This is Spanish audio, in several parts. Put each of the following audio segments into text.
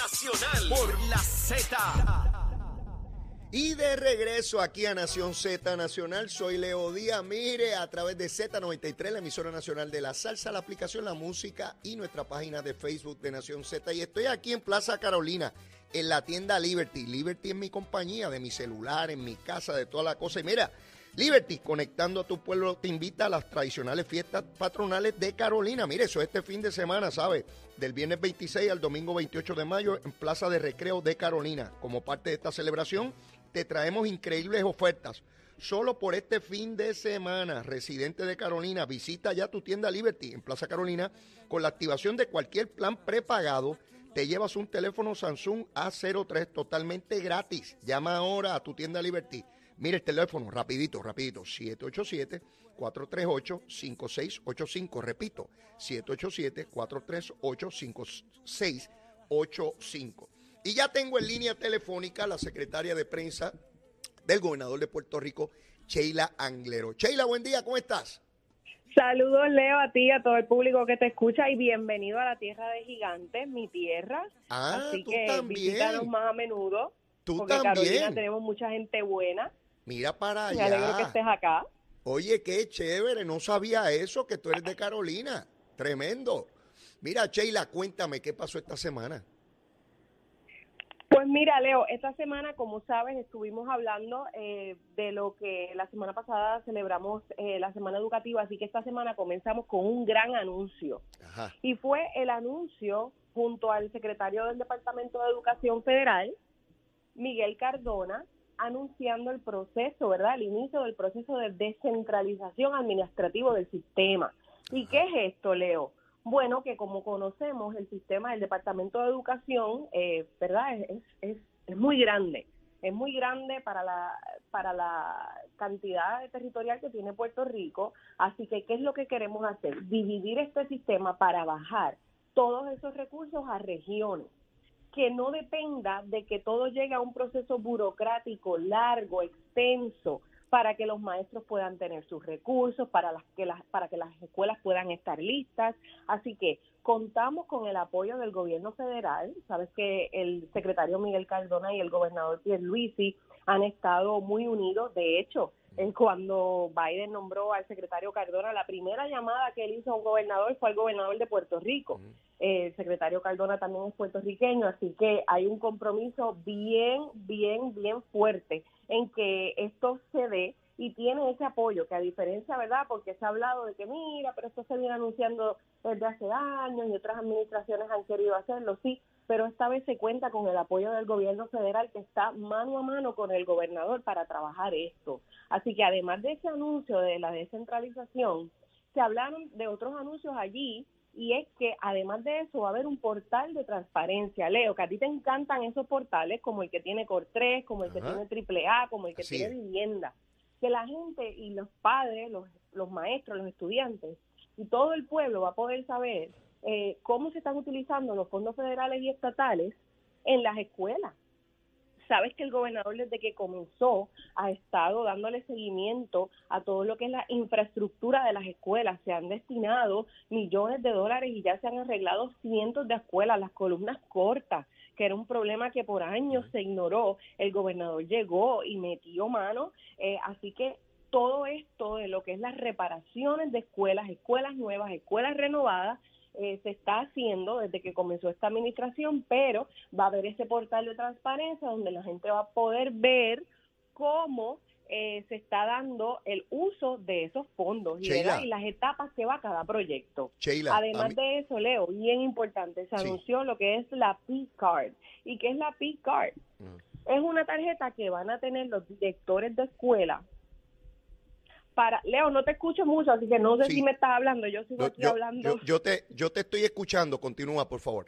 Nacional por la Z. Y de regreso aquí a Nación Z Nacional, soy Leo Díaz. Mire, a través de Z93, la emisora nacional de la salsa, la aplicación La Música y nuestra página de Facebook de Nación Z. Y estoy aquí en Plaza Carolina, en la tienda Liberty. Liberty es mi compañía, de mi celular, en mi casa, de toda la cosa. Y mira, Liberty, conectando a tu pueblo, te invita a las tradicionales fiestas patronales de Carolina. Mire, eso este fin de semana, ¿sabes? Del viernes 26 al domingo 28 de mayo en Plaza de Recreo de Carolina. Como parte de esta celebración, te traemos increíbles ofertas. Solo por este fin de semana, residente de Carolina, visita ya tu tienda Liberty en Plaza Carolina con la activación de cualquier plan prepagado. Te llevas un teléfono Samsung A03 totalmente gratis. Llama ahora a tu tienda Liberty. Mire el teléfono, rapidito, rapidito, 787-438-5685. Repito, 787-438-5685. Y ya tengo en línea telefónica la secretaria de prensa del gobernador de Puerto Rico, Sheila Anglero. Sheila, buen día, ¿cómo estás? Saludos, Leo, a ti, a todo el público que te escucha y bienvenido a la tierra de gigantes, mi tierra. Ah, Así tú que también. visítanos más a menudo. Tú porque en Carolina también. tenemos mucha gente buena. Mira para Me alegro que allá. estés acá. Oye, qué chévere, no sabía eso, que tú eres de Carolina. Tremendo. Mira, Sheila, cuéntame qué pasó esta semana. Pues mira, Leo, esta semana, como sabes, estuvimos hablando eh, de lo que la semana pasada celebramos eh, la semana educativa, así que esta semana comenzamos con un gran anuncio. Ajá. Y fue el anuncio junto al secretario del Departamento de Educación Federal, Miguel Cardona, anunciando el proceso, ¿verdad? El inicio del proceso de descentralización administrativo del sistema. ¿Y qué es esto, Leo? Bueno, que como conocemos, el sistema del Departamento de Educación, eh, ¿verdad? Es, es, es muy grande. Es muy grande para la, para la cantidad territorial que tiene Puerto Rico. Así que, ¿qué es lo que queremos hacer? Dividir este sistema para bajar todos esos recursos a regiones que no dependa de que todo llegue a un proceso burocrático largo, extenso, para que los maestros puedan tener sus recursos, para, las que las, para que las escuelas puedan estar listas. Así que contamos con el apoyo del gobierno federal. Sabes que el secretario Miguel Cardona y el gobernador Pierluisi han estado muy unidos. De hecho, en cuando Biden nombró al secretario Cardona, la primera llamada que él hizo a un gobernador fue al gobernador de Puerto Rico. Eh, el secretario Cardona también es puertorriqueño, así que hay un compromiso bien, bien, bien fuerte en que esto se dé y tiene ese apoyo, que a diferencia, ¿verdad? Porque se ha hablado de que, mira, pero esto se viene anunciando desde hace años y otras administraciones han querido hacerlo, sí, pero esta vez se cuenta con el apoyo del gobierno federal que está mano a mano con el gobernador para trabajar esto. Así que además de ese anuncio de la descentralización, se hablaron de otros anuncios allí y es que además de eso va a haber un portal de transparencia. Leo, que a ti te encantan esos portales como el que tiene Cor3, como el que tiene AAA, como el que Así tiene vivienda. Que la gente y los padres, los, los maestros, los estudiantes y todo el pueblo va a poder saber eh, cómo se están utilizando los fondos federales y estatales en las escuelas. Sabes que el gobernador desde que comenzó ha estado dándole seguimiento a todo lo que es la infraestructura de las escuelas. Se han destinado millones de dólares y ya se han arreglado cientos de escuelas, las columnas cortas, que era un problema que por años se ignoró. El gobernador llegó y metió mano, eh, así que todo esto de lo que es las reparaciones de escuelas, escuelas nuevas, escuelas renovadas, eh, se está haciendo desde que comenzó esta administración, pero va a haber ese portal de transparencia donde la gente va a poder ver cómo eh, se está dando el uso de esos fondos y, Sheila. ¿verdad? y las etapas que va cada proyecto. Sheila, Además mí- de eso, Leo, bien importante, se Sí. anunció lo que es la P-Card. ¿Y qué es la P-Card? Mm. Es una tarjeta que van a tener los directores de escuela para... Leo, no te escucho mucho, así que no sé Sí. si me estás hablando, yo sigo aquí yo- hablando. yo- yo te, yo te estoy escuchando, continúa, por favor.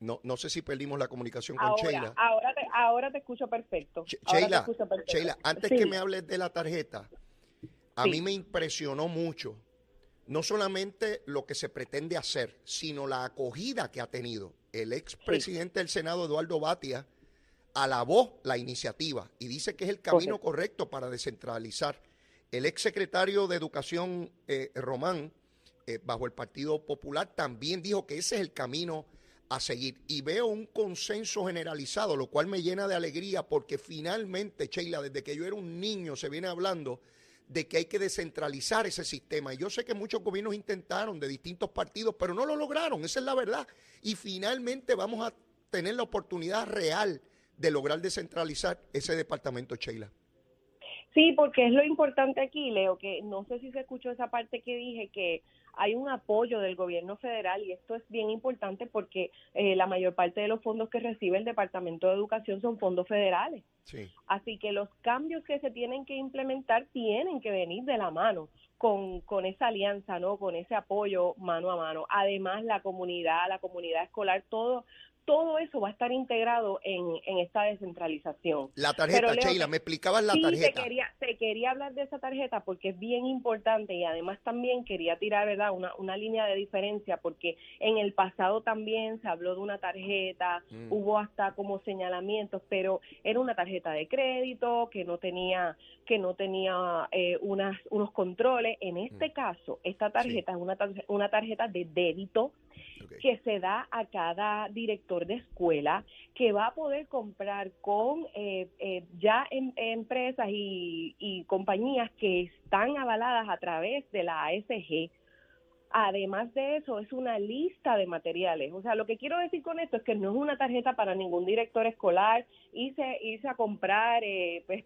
No, no sé si perdimos la comunicación con ahora, Sheila. ahora, te, ahora te escucho perfecto. Ch- Ahora te Sheila, escucho perfecto. Sheila, antes Sí. que me hables de la tarjeta, a Sí. mí me impresionó mucho, no solamente lo que se pretende hacer, sino la acogida que ha tenido. El expresidente del Senado, Eduardo Batia, alabó la iniciativa y dice que es el camino correcto para descentralizar. El exsecretario de Educación, eh, Román, eh, bajo el Partido Popular, también dijo que ese es el camino a seguir. Y veo un consenso generalizado, lo cual me llena de alegría porque finalmente, Sheila, desde que yo era un niño se viene hablando de que hay que descentralizar ese sistema. Y yo sé que muchos gobiernos intentaron de distintos partidos, pero no lo lograron, esa es la verdad. Y finalmente vamos a tener la oportunidad real de lograr descentralizar ese departamento, Sheila. Sí, porque es lo importante aquí, Leo, que no sé si se escuchó esa parte que dije, que hay un apoyo del gobierno federal y esto es bien importante porque eh, la mayor parte de los fondos que recibe el Departamento de Educación son fondos federales. Sí. Así que los cambios que se tienen que implementar tienen que venir de la mano con, con esa alianza, ¿no? Con ese apoyo mano a mano. Además, la comunidad, la comunidad escolar, todo, todo eso va a estar integrado en, en esta descentralización. La tarjeta, Pero, Sheila, me explicabas la sí, tarjeta. Te quería, te quería hablar de esa tarjeta porque es bien importante y además también quería tirar verdad una, una línea de diferencia porque en el pasado también se habló de una tarjeta, Mm. hubo hasta como señalamientos, pero era una tarjeta de crédito que no tenía que no tenía eh, unas unos controles. En este Mm. caso, esta tarjeta es una, tar- una tarjeta de débito Que se da a cada director de escuela que va a poder comprar con eh, eh, ya em- empresas y, y compañías que están avaladas a través de la ASG. Además de eso, es una lista de materiales. O sea, lo que quiero decir con esto es que no es una tarjeta para ningún director escolar irse, irse a comprar eh, pues,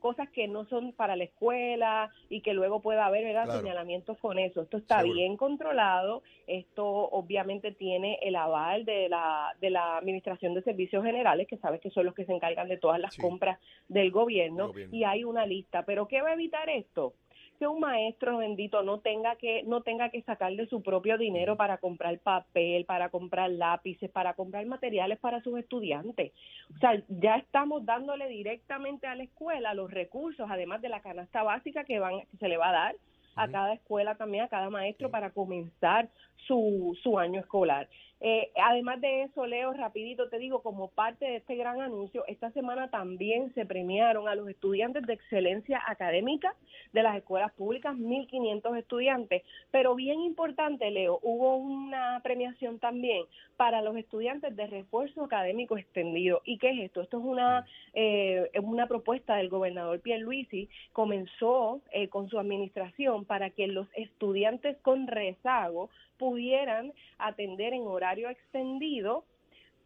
cosas que no son para la escuela y que luego pueda haber ¿verdad? Claro. señalamientos con eso. Esto está Seguro. bien controlado. Esto obviamente tiene el aval de la, de la Administración de Servicios Generales, que sabes que son los que se encargan de todas las Sí. compras del gobierno, Del gobierno. y hay una lista. Pero ¿qué va a evitar esto? Que un maestro bendito no tenga que no tenga que sacar de su propio dinero para comprar papel, para comprar lápices, para comprar materiales para sus estudiantes. O sea, ya estamos dándole directamente a la escuela los recursos, además de la canasta básica que van que se le va a dar a cada escuela también, a cada maestro para comenzar su, su año escolar. Eh, además de eso, Leo, rapidito te digo, como parte de este gran anuncio, esta semana también se premiaron a los estudiantes de excelencia académica de las escuelas públicas, 1.500 estudiantes. Pero bien importante, Leo, hubo una premiación también para los estudiantes de refuerzo académico extendido. ¿Y qué es esto? Esto es una, eh, una propuesta del gobernador Pierluisi, comenzó eh, con su administración para que los estudiantes con rezago pudieran atender en horario extendido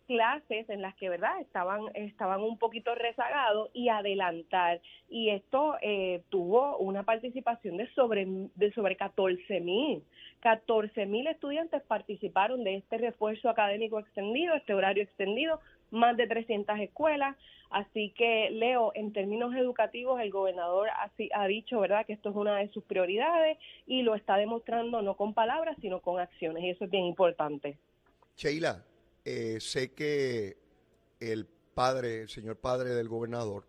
clases en las que verdad estaban estaban un poquito rezagados y adelantar. Y esto eh, tuvo una participación de sobre de sobre 14 mil. 14 mil estudiantes participaron de este refuerzo académico extendido este horario extendido más de 300 escuelas así que Leo en términos educativos el gobernador así ha dicho verdad que esto es una de sus prioridades y lo está demostrando no con palabras sino con acciones y eso es bien importante Sheila, eh, sé que el padre, el señor padre del gobernador,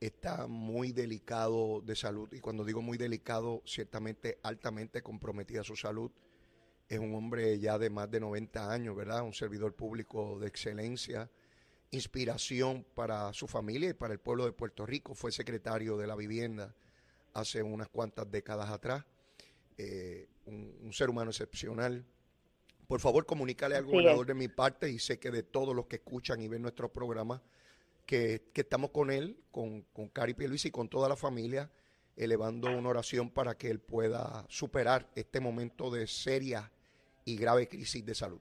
está muy delicado de salud. Y cuando digo muy delicado, ciertamente altamente comprometida su salud. Es un hombre ya de más de 90 años, ¿verdad? Un servidor público de excelencia, inspiración para su familia y para el pueblo de Puerto Rico. Fue secretario de la vivienda hace unas cuantas décadas atrás. Eh, un, un ser humano excepcional. Por favor, comunícale al gobernador es. de mi parte y sé que de todos los que escuchan y ven nuestros programas, que, que estamos con él, con, con Cari Pierluisi y con toda la familia, elevando una oración para que él pueda superar este momento de seria y grave crisis de salud.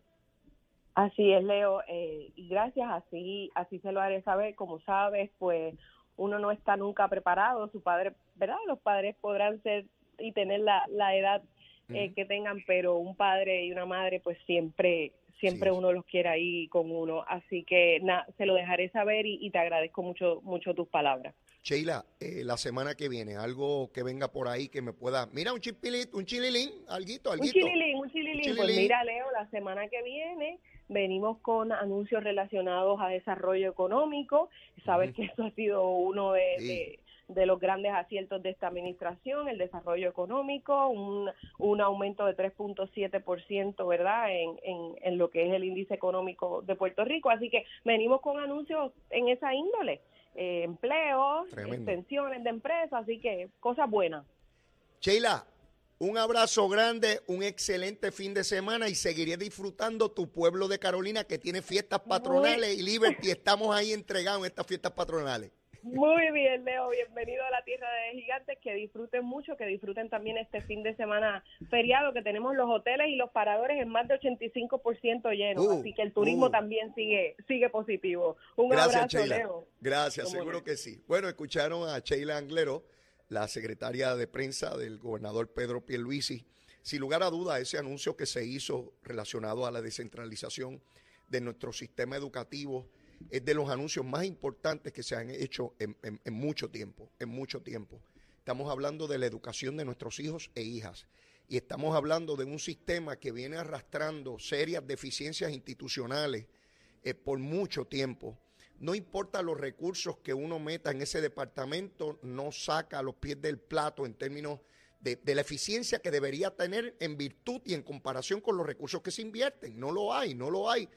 Así es, Leo, eh, y gracias, así, así se lo haré saber. Como sabes, pues uno no está nunca preparado, su padre, ¿verdad? Los padres podrán ser y tener la, la edad eh, que tengan, pero un padre y una madre, pues siempre, siempre Sí. uno los quiere ahí con uno. Así que se lo dejaré saber y, y te agradezco mucho, mucho tus palabras. Sheila, eh, la semana que viene, algo que venga por ahí que me pueda. Mira, un chipilito, un chililín, alguito, Un alguito. chililín, un chililín. Pues chililín. mira, Leo, la semana que viene venimos con anuncios relacionados a desarrollo económico. Sabes que eso ha sido uno de, Sí. de- de los grandes aciertos de esta administración, el desarrollo económico, un, un aumento de 3.7%, ¿verdad?, en, en, en lo que es el índice económico de Puerto Rico. Así que venimos con anuncios en esa índole. eh, empleos, extensiones de empresas, así que cosas buenas. Sheila, Un abrazo grande, un excelente fin de semana y seguiré disfrutando tu pueblo de Carolina que tiene fiestas patronales y Liberty. Estamos ahí entregados en estas fiestas patronales. Muy bien, Leo. Bienvenido a la Tierra de Gigantes. Que disfruten mucho, que disfruten también este fin de semana feriado, que tenemos los hoteles y los paradores en más de 85% llenos. Uh, así que el turismo uh. también sigue sigue positivo. Un Gracias, abrazo, Sheila. Leo. Gracias, ¿Cómo seguro que sí. Bueno, escucharon a Sheila Anglero, la secretaria de prensa del gobernador Pedro Pierluisi. Sin lugar a duda, ese anuncio que se hizo relacionado a la descentralización de nuestro sistema educativo es de los anuncios más importantes que se han hecho en, mucho tiempo, en mucho tiempo. Estamos hablando de la educación de nuestros hijos e hijas y estamos hablando de un sistema que viene arrastrando serias deficiencias institucionales eh, por mucho tiempo. No importa los recursos que uno meta en ese departamento, no saca los pies del plato en términos de, la eficiencia que debería tener en virtud y en comparación con los recursos que se invierten. No lo hay, no lo hay.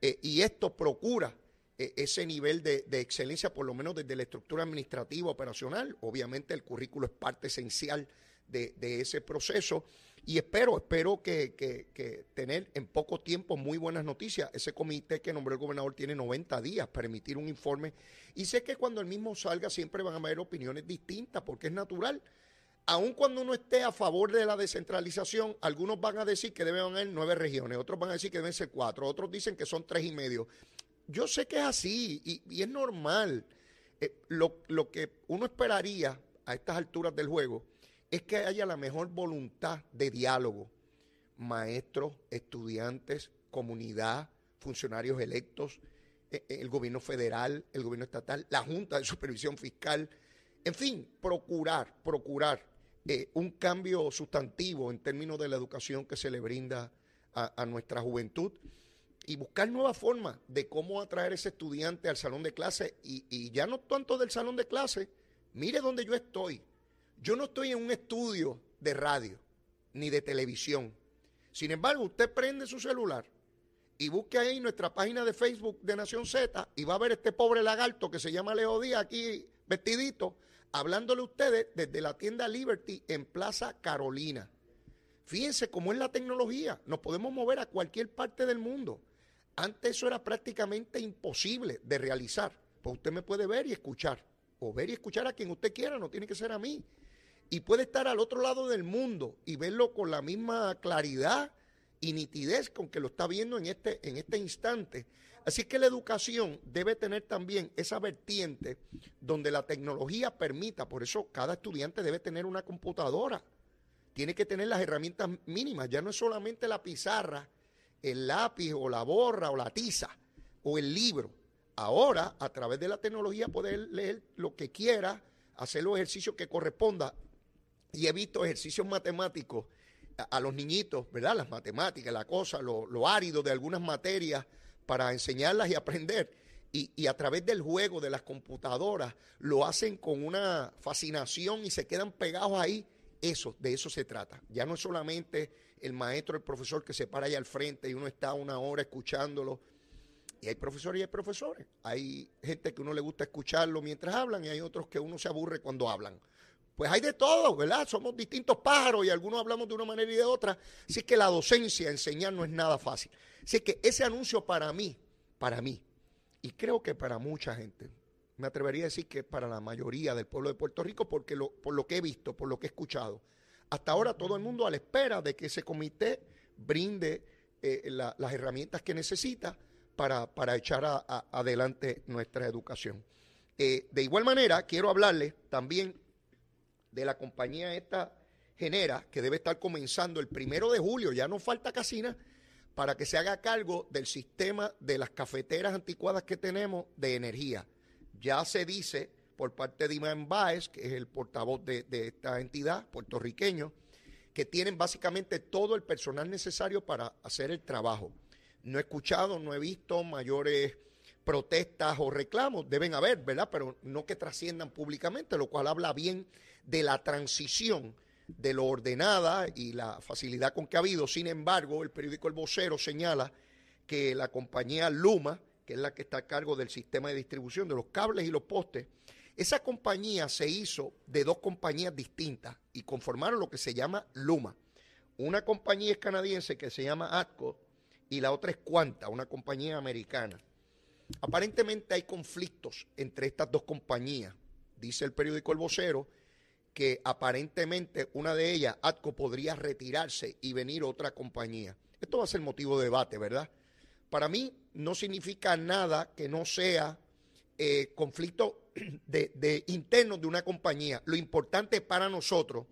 Eh, y esto procura eh, ese nivel de excelencia, por lo menos desde la estructura administrativa operacional. Obviamente el currículo es parte esencial de, ese proceso. Y espero, espero que, que- que tener en poco tiempo muy buenas noticias. Ese comité que nombró el gobernador tiene 90 días para emitir un informe. Y sé que cuando el mismo salga siempre van a haber opiniones distintas, porque es natural. Aun cuando uno esté a favor de la descentralización, algunos van a decir que deben haber nueve regiones, otros van a decir que deben ser cuatro, otros dicen que son tres y medio. Yo sé que es así y, y es normal. Eh, lo, lo que uno esperaría a estas alturas del juego es que haya la mejor voluntad de diálogo. Maestros, estudiantes, comunidad, funcionarios electos, eh, eh, el gobierno federal, el gobierno estatal, la Junta de Supervisión Fiscal, en fin, procurar, procurar eh, un cambio sustantivo en términos de la educación que se le brinda a, nuestra juventud y buscar nuevas formas de cómo atraer ese estudiante al salón de clase y, y ya no tanto del salón de clase, mire donde yo estoy. Yo no estoy en un estudio de radio ni de televisión. Sin embargo, usted prende su celular y busque ahí nuestra página de Facebook de Nación Z y va a ver este pobre lagarto que se llama Leo Díaz aquí vestidito, hablándole a ustedes desde la tienda Liberty en Plaza Carolina. Fíjense cómo es la tecnología, nos podemos mover a cualquier parte del mundo. Antes eso era prácticamente imposible de realizar, pues usted me puede ver y escuchar, o ver y escuchar a quien usted quiera, no tiene que ser a mí. Y puede estar al otro lado del mundo y verlo con la misma claridad y nitidez con que lo está viendo en este, en este instante. Así que la educación debe tener también esa vertiente donde la tecnología permita, por eso cada estudiante debe tener una computadora, tiene que tener las herramientas mínimas, ya no es solamente la pizarra, el lápiz o la borra o la tiza o el libro. Ahora, a través de la tecnología, poder leer lo que quiera, hacer los ejercicios que corresponda. Y he visto ejercicios matemáticos a, los niñitos, ¿verdad? Las matemáticas, la cosa, lo, árido de algunas materias para enseñarlas y aprender. Y, y a través del juego de las computadoras lo hacen con una fascinación y se quedan pegados ahí. Eso, de eso se trata. Ya no es solamente el maestro, el profesor que se para ahí al frente y uno está una hora escuchándolo. Y hay profesores y hay profesores. Hay gente que uno le gusta escucharlo mientras hablan y hay otros que uno se aburre cuando hablan. Pues hay de todo, ¿verdad? Somos distintos pájaros y algunos hablamos de una manera y de otra. Así que la docencia, enseñar no es nada fácil. Así que ese anuncio para mí, para mí, y creo que para mucha gente, me atrevería a decir que para la mayoría del pueblo de Puerto Rico, porque por lo que he visto, por lo que he escuchado, hasta ahora todo el mundo a la espera de que ese comité brinde eh, la- las herramientas que necesita para, para echar adelante nuestra educación. Eh, de igual manera, quiero hablarles también de la compañía esta Genera, que debe estar comenzando el primero de julio, ya no falta casi nada, para que se haga cargo del sistema de las cafeteras anticuadas que tenemos de energía. Ya se dice por parte de Imán Báez, que es el portavoz de, de esta entidad puertorriqueño, que tienen básicamente todo el personal necesario para hacer el trabajo. No he escuchado, no he visto mayores protestas o reclamos, deben haber, ¿verdad? Pero no que trasciendan públicamente, lo cual habla bien de la transición de lo ordenada y la facilidad con que ha habido. Sin embargo, el periódico El Vocero señala que la compañía Luma, que es la que está a cargo del sistema de distribución de los cables y los postes, Esa compañía se hizo de dos compañías distintas y conformaron lo que se llama Luma. Una compañía es canadiense que se llama ATCO y la otra es Quanta, una compañía americana. Aparentemente hay conflictos entre estas dos compañías. Dice el periódico El Vocero que aparentemente una de ellas, ATCO, podría retirarse y venir otra compañía. Esto va a ser motivo de debate, ¿verdad? Para mí no significa nada que no sea eh, conflicto de, de interno de una compañía. Lo importante para nosotros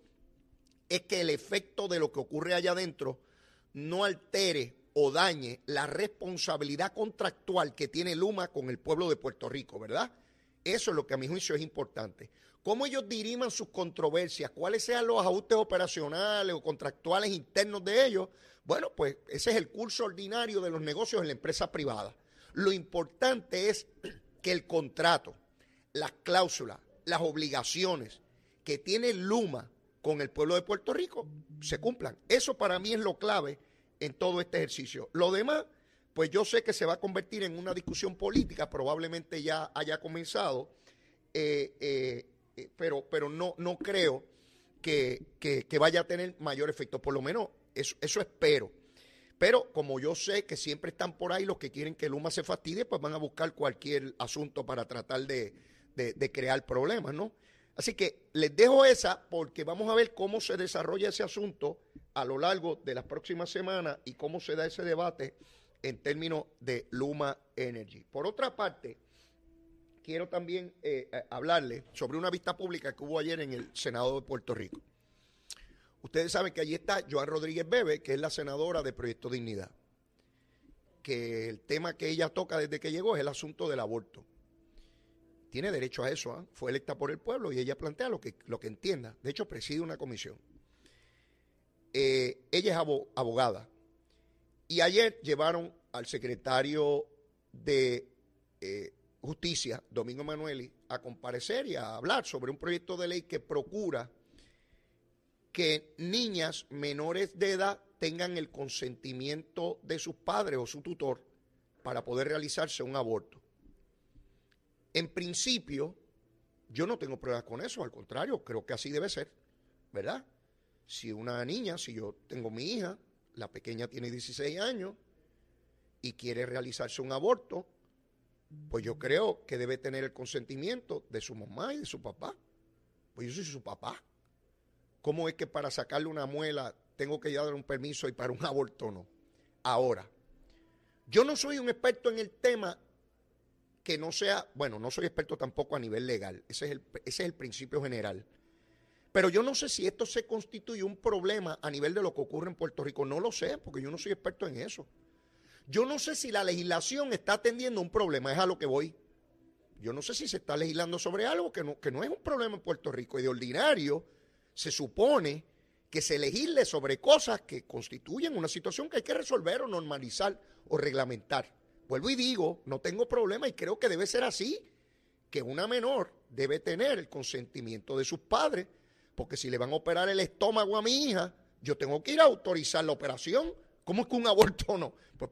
es que el efecto de lo que ocurre allá adentro no altere o dañe la responsabilidad contractual que tiene Luma con el pueblo de Puerto Rico, ¿verdad? Eso es lo que a mi juicio es importante. Cómo ellos diriman sus controversias, cuáles sean los ajustes operacionales o contractuales internos de ellos, bueno, pues ese es el curso ordinario de los negocios en la empresa privada. Lo importante es que el contrato, las cláusulas, las obligaciones que tiene Luma con el pueblo de Puerto Rico se cumplan. Eso para mí es lo clave en todo este ejercicio. Lo demás, pues yo sé que se va a convertir en una discusión política, probablemente ya haya comenzado, eh, eh, eh, pero, pero no, no creo que, vaya a tener mayor efecto, por lo menos eso, eso espero. Pero como yo sé que siempre están por ahí los que quieren que Luma se fastidie, pues van a buscar cualquier asunto para tratar de, de, crear problemas, ¿no? Así que les dejo esa porque vamos a ver cómo se desarrolla ese asunto a lo largo de las próximas semanas y cómo se da ese debate en términos de Luma Energy. Por otra parte, quiero también eh, eh, hablarles sobre una vista pública que hubo ayer en el Senado de Puerto Rico. Ustedes saben que allí está Joan Rodríguez Bebe, que es la senadora de Proyecto Dignidad, que el tema que ella toca desde que llegó es el asunto del aborto. Tiene derecho a eso, ¿ah? fue electa por el pueblo y ella plantea lo que, lo que entienda. De hecho, preside una comisión. Eh, ella es abogada. Y ayer llevaron al secretario de eh, Justicia, Domingo Manueli, a comparecer y a hablar sobre un proyecto de ley que procura que niñas menores de edad tengan el consentimiento de sus padres o su tutor para poder realizarse un aborto. En principio, yo no tengo pruebas con eso, al contrario, creo que así debe ser, ¿verdad? Si una niña, si yo tengo mi hija, la pequeña tiene 16 años y quiere realizarse un aborto, pues yo creo que debe tener el consentimiento de su mamá y de su papá. Pues yo soy su papá. ¿Cómo es que para sacarle una muela tengo que dar un permiso y para un aborto no? Ahora, yo no soy un experto en el tema que no sea, bueno, no soy experto tampoco a nivel legal, ese es el, ese es el principio general. Pero yo no sé si esto se constituye un problema a nivel de lo que ocurre en Puerto Rico, no lo sé, porque yo no soy experto en eso. Yo no sé si la legislación está atendiendo un problema, es a lo que voy. Yo no sé si se está legislando sobre algo que no, que no es un problema en Puerto Rico y de ordinario se supone que se legisle sobre cosas que constituyen una situación que hay que resolver o normalizar o reglamentar. Vuelvo y digo, no tengo problema y creo que debe ser así, que una menor debe tener el consentimiento de sus padres, porque si le van a operar el estómago a mi hija, yo tengo que ir a autorizar la operación. ¿Cómo es que un aborto no? Pues,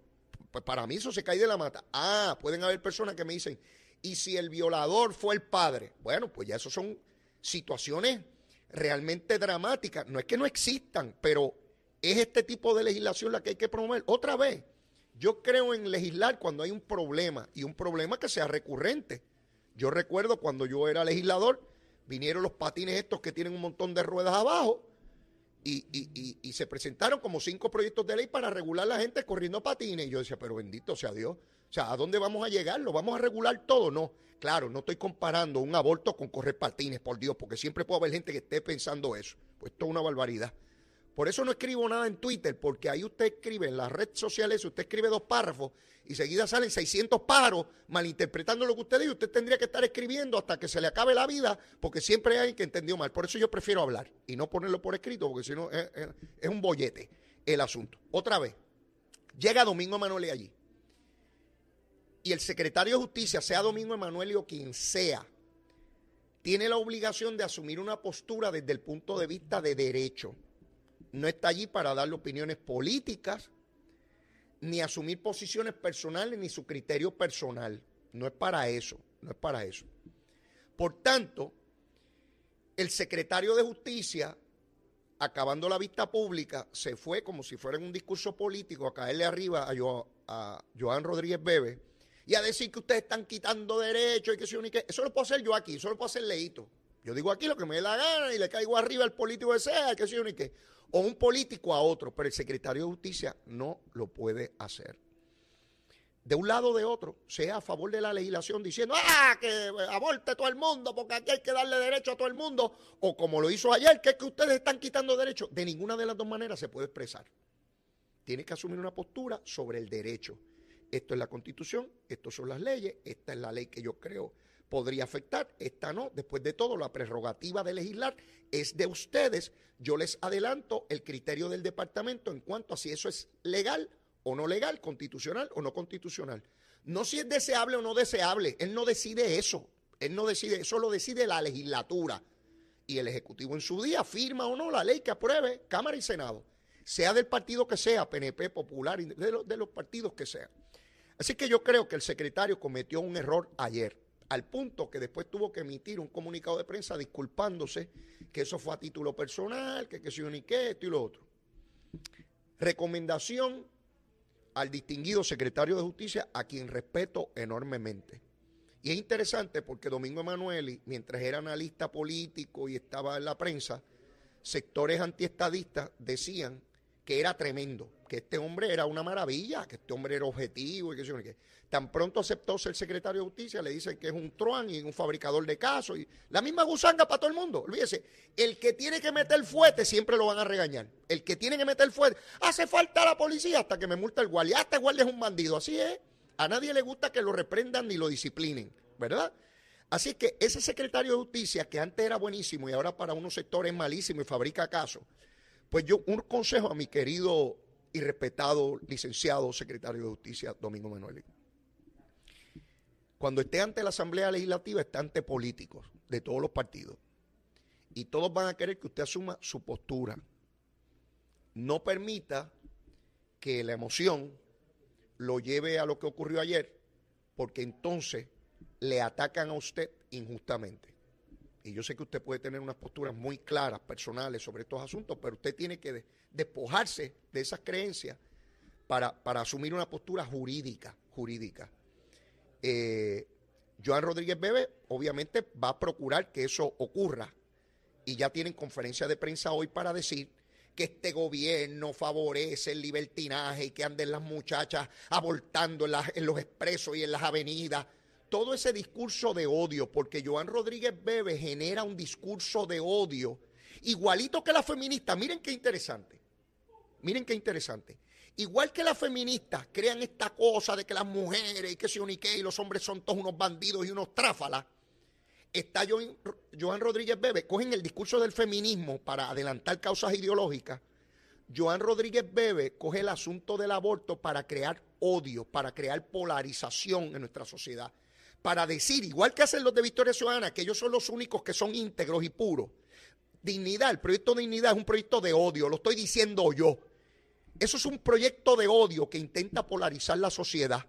pues para mí eso se cae de la mata. Ah, pueden haber personas que me dicen, ¿y si el violador fue el padre? Bueno, pues ya eso son situaciones realmente dramáticas. No es que no existan, pero es este tipo de legislación la que hay que promover. Otra vez, yo creo en legislar cuando hay un problema y un problema que sea recurrente. Yo recuerdo cuando yo era legislador, vinieron los patines estos que tienen un montón de ruedas abajo y, y, se presentaron como cinco proyectos de ley para regular la gente corriendo patines. Y yo decía, pero bendito sea Dios. O sea, ¿a dónde vamos a llegar? ¿Lo vamos a regular todo? No. Claro, no estoy comparando un aborto con correr patines, por Dios, porque siempre puede haber gente que esté pensando eso. Pues esto es una barbaridad. Por eso no escribo nada en Twitter, porque ahí usted escribe, en las redes sociales, usted escribe dos párrafos y seguida salen 600 pájaros malinterpretando lo que usted dice. Usted tendría que estar escribiendo hasta que se le acabe la vida, porque siempre hay alguien que entendió mal. Por eso yo prefiero hablar y no ponerlo por escrito, porque si no es, un bollete el asunto. Otra vez, llega Domingo Emanuele allí y el secretario de Justicia, sea Domingo Emanuel o quien sea, tiene la obligación de asumir una postura desde el punto de vista de derecho. No está allí para darle opiniones políticas, ni asumir posiciones personales, ni su criterio personal. No es para eso, no es para eso. Por tanto, el secretario de Justicia, acabando la vista pública, se fue como si fuera en un discurso político a caerle arriba a, Joan Rodríguez Bebe y a decir que ustedes están quitando derechos y que se que Eso lo puedo hacer yo aquí, eso lo puedo hacer Leito. Yo digo aquí lo que me dé la gana y le caigo arriba al político que sea, que se que O un político a otro, pero el secretario de Justicia no lo puede hacer. De un lado o de otro, sea a favor de la legislación diciendo, ah, que aborte todo el mundo porque aquí hay que darle derecho a todo el mundo, o como lo hizo ayer, que es que ustedes están quitando derechos. De ninguna de las dos maneras se puede expresar. Tiene que asumir una postura sobre el derecho. Esto es la constitución, estas son las leyes, esta es la ley que yo creo podría afectar, esta no. Después de todo, la prerrogativa de legislar es de ustedes. Yo les adelanto el criterio del departamento en cuanto a si eso es legal o no legal, constitucional o no constitucional. No si es deseable o no deseable, él no decide eso, él no decide, eso lo decide la legislatura. Y el Ejecutivo en su día firma o no la ley que apruebe Cámara y Senado, sea del partido que sea, PNP, Popular, de, de los partidos que sean. Así que yo creo que el secretario cometió un error ayer al punto que después tuvo que emitir un comunicado de prensa disculpándose que eso fue a título personal, que que se ni qué, esto y lo otro. Recomendación al distinguido secretario de Justicia, a quien respeto enormemente. Y es interesante porque Domingo Emanueli, mientras era analista político y estaba en la prensa, sectores antiestadistas decían que era tremendo, que este hombre era una maravilla, que este hombre era objetivo y que, que tan pronto aceptó ser secretario de justicia, le dicen que es un truán y un fabricador de casos y la misma gusanga para todo el mundo. Olvídese, el que tiene que meter fuerte siempre lo van a regañar. El que tiene que meter fuerte, hace falta la policía hasta que me multa el guardia. Este guardia es un bandido, así es. A nadie le gusta que lo reprendan ni lo disciplinen, ¿verdad? Así que ese secretario de justicia, que antes era buenísimo y ahora para unos sectores malísimo y fabrica casos, pues yo, un consejo a mi querido y respetado licenciado secretario de Justicia, Domingo Manuel. Cuando esté ante la Asamblea Legislativa, está ante políticos de todos los partidos. Y todos van a querer que usted asuma su postura. No permita que la emoción lo lleve a lo que ocurrió ayer, porque entonces le atacan a usted injustamente y yo sé que usted puede tener unas posturas muy claras, personales sobre estos asuntos, pero usted tiene que despojarse de esas creencias para, asumir una postura jurídica, jurídica. Eh, Joan Rodríguez Bebe obviamente va a procurar que eso ocurra y ya tienen conferencia de prensa hoy para decir que este gobierno favorece el libertinaje y que anden las muchachas abortando en los expresos y en las avenidas todo ese discurso de odio, porque Joan Rodríguez Bebe genera un discurso de odio, igualito que la feminista. Miren qué interesante. Miren qué interesante. Igual que las feministas crean esta cosa de que las mujeres y que se unique y los hombres son todos unos bandidos y unos tráfalas, está Joan Rodríguez Bebe, cogen el discurso del feminismo para adelantar causas ideológicas. Joan Rodríguez Bebe coge el asunto del aborto para crear odio, para crear polarización en nuestra sociedad para decir, igual que hacen los de Victoria Ciudadana, que ellos son los únicos que son íntegros y puros. Dignidad, el proyecto de Dignidad es un proyecto de odio, lo estoy diciendo yo. Eso es un proyecto de odio que intenta polarizar la sociedad.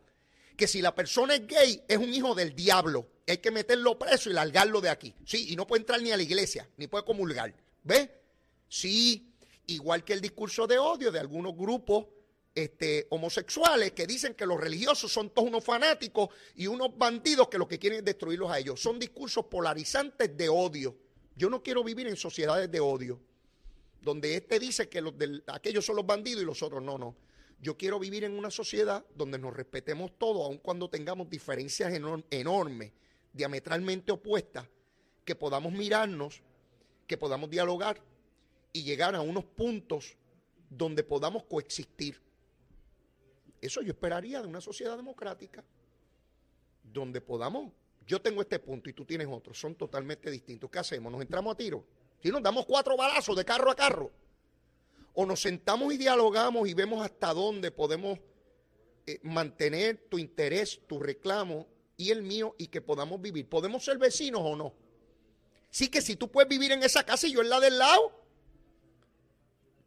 Que si la persona es gay, es un hijo del diablo. Hay que meterlo preso y largarlo de aquí. Sí, y no puede entrar ni a la iglesia, ni puede comulgar. ¿Ve? Sí, igual que el discurso de odio de algunos grupos este, homosexuales que dicen que los religiosos son todos unos fanáticos y unos bandidos que lo que quieren es destruirlos a ellos. Son discursos polarizantes de odio. Yo no quiero vivir en sociedades de odio, donde este dice que los aquellos son los bandidos y los otros no, no. Yo quiero vivir en una sociedad donde nos respetemos todos, aun cuando tengamos diferencias enormes, diametralmente opuestas, que podamos mirarnos, que podamos dialogar y llegar a unos puntos donde podamos coexistir. Eso yo esperaría de una sociedad democrática donde podamos, yo tengo este punto y tú tienes otro, son totalmente distintos. ¿Qué hacemos? ¿Nos entramos a tiro? Si nos damos cuatro balazos de carro a carro. O nos sentamos y dialogamos y vemos hasta dónde podemos eh, mantener tu interés, tu reclamo y el mío y que podamos vivir. ¿Podemos ser vecinos o no? Sí que si tú puedes vivir en esa casa y yo en la del lado,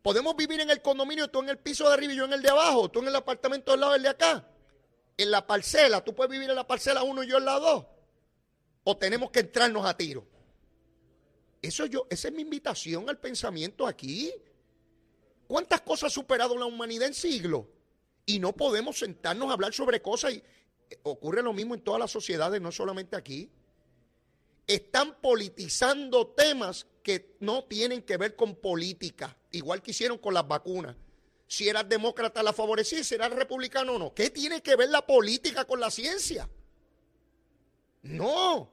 Podemos vivir en el condominio, tú en el piso de arriba y yo en el de abajo, tú en el apartamento del lado del de acá. En la parcela, tú puedes vivir en la parcela 1 y yo en la 2. o tenemos que entrarnos a tiro. Eso yo, esa es mi invitación al pensamiento aquí. ¿Cuántas cosas ha superado la humanidad en siglos? Y no podemos sentarnos a hablar sobre cosas. Y eh, ocurre lo mismo en todas las sociedades, no solamente aquí. Están politizando temas que no tienen que ver con política, igual que hicieron con las vacunas. Si eras demócrata la favorecía, si eras republicano o no. ¿Qué tiene que ver la política con la ciencia? No.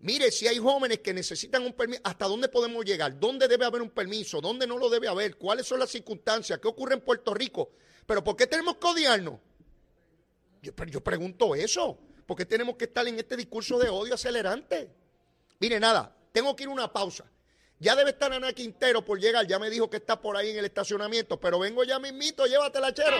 Mire, si hay jóvenes que necesitan un permiso, ¿hasta dónde podemos llegar? ¿Dónde debe haber un permiso? ¿Dónde no lo debe haber? ¿Cuáles son las circunstancias? ¿Qué ocurre en Puerto Rico? ¿Pero por qué tenemos que odiarnos? Yo, yo pregunto eso. ¿Por qué tenemos que estar en este discurso de odio acelerante? Mire, nada, tengo que ir a una pausa. Ya debe estar Ana Quintero por llegar. Ya me dijo que está por ahí en el estacionamiento, pero vengo ya mismito, llévatela, chero.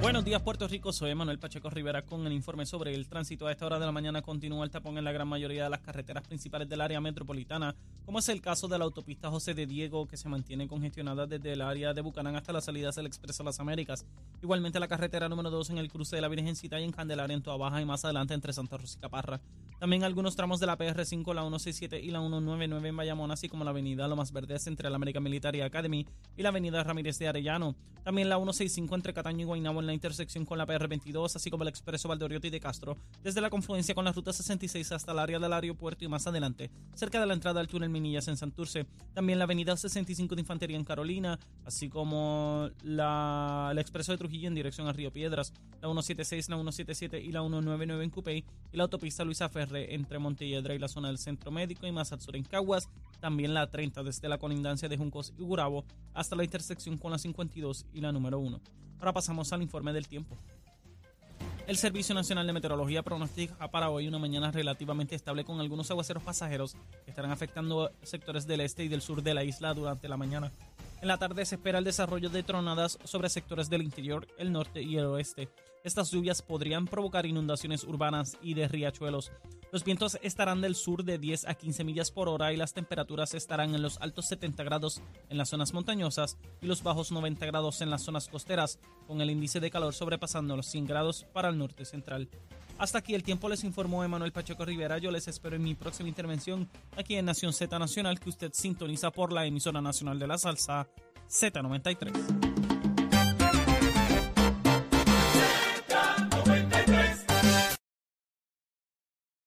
Buenos días, Puerto Rico. Soy Manuel Pacheco Rivera con el informe sobre el tránsito. A esta hora de la mañana continúa el tapón en la gran mayoría de las carreteras principales del área metropolitana, como es el caso de la autopista José de Diego, que se mantiene congestionada desde el área de Bucanán hasta las salidas del Expreso Las Américas. Igualmente la carretera número 2 en el cruce de la Virgencita y en Candelaria en Toa Baja y más adelante entre Santa Rosa y Caparra. También algunos tramos de la PR5, la 167 y la 199 en Bayamón, así como la avenida Lomas Verdes entre la American Military Academy y la avenida Ramírez de Arellano. También la 165 entre Cataño y Guaynabo en la intersección con la PR22, así como el expreso Valdoriotti de Castro, desde la confluencia con la ruta 66 hasta el área del aeropuerto y más adelante, cerca de la entrada al túnel Minillas en Santurce. También la avenida 65 de Infantería en Carolina, así como la, el expreso de Trujillo en dirección a Río Piedras, la 176, la 177 y la 199 en Cupey, y la autopista Luisa Ferre entre Montelledra y la zona del Centro Médico y sur en Caguas. También la 30 desde la colindancia de Juncos y Gurabo hasta la intersección con la 52 y la número 1. Ahora pasamos al informe del tiempo. El Servicio Nacional de Meteorología pronostica para hoy una mañana relativamente estable con algunos aguaceros pasajeros que estarán afectando sectores del este y del sur de la isla durante la mañana. En la tarde se espera el desarrollo de tronadas sobre sectores del interior, el norte y el oeste. Estas lluvias podrían provocar inundaciones urbanas y de riachuelos. Los vientos estarán del sur de 10 a 15 millas por hora y las temperaturas estarán en los altos 70 grados en las zonas montañosas y los bajos 90 grados en las zonas costeras, con el índice de calor sobrepasando los 100 grados para el norte central. Hasta aquí el tiempo les informó Emanuel Pacheco Rivera. Yo les espero en mi próxima intervención aquí en Nación Z Nacional que usted sintoniza por la emisora nacional de la salsa Z93.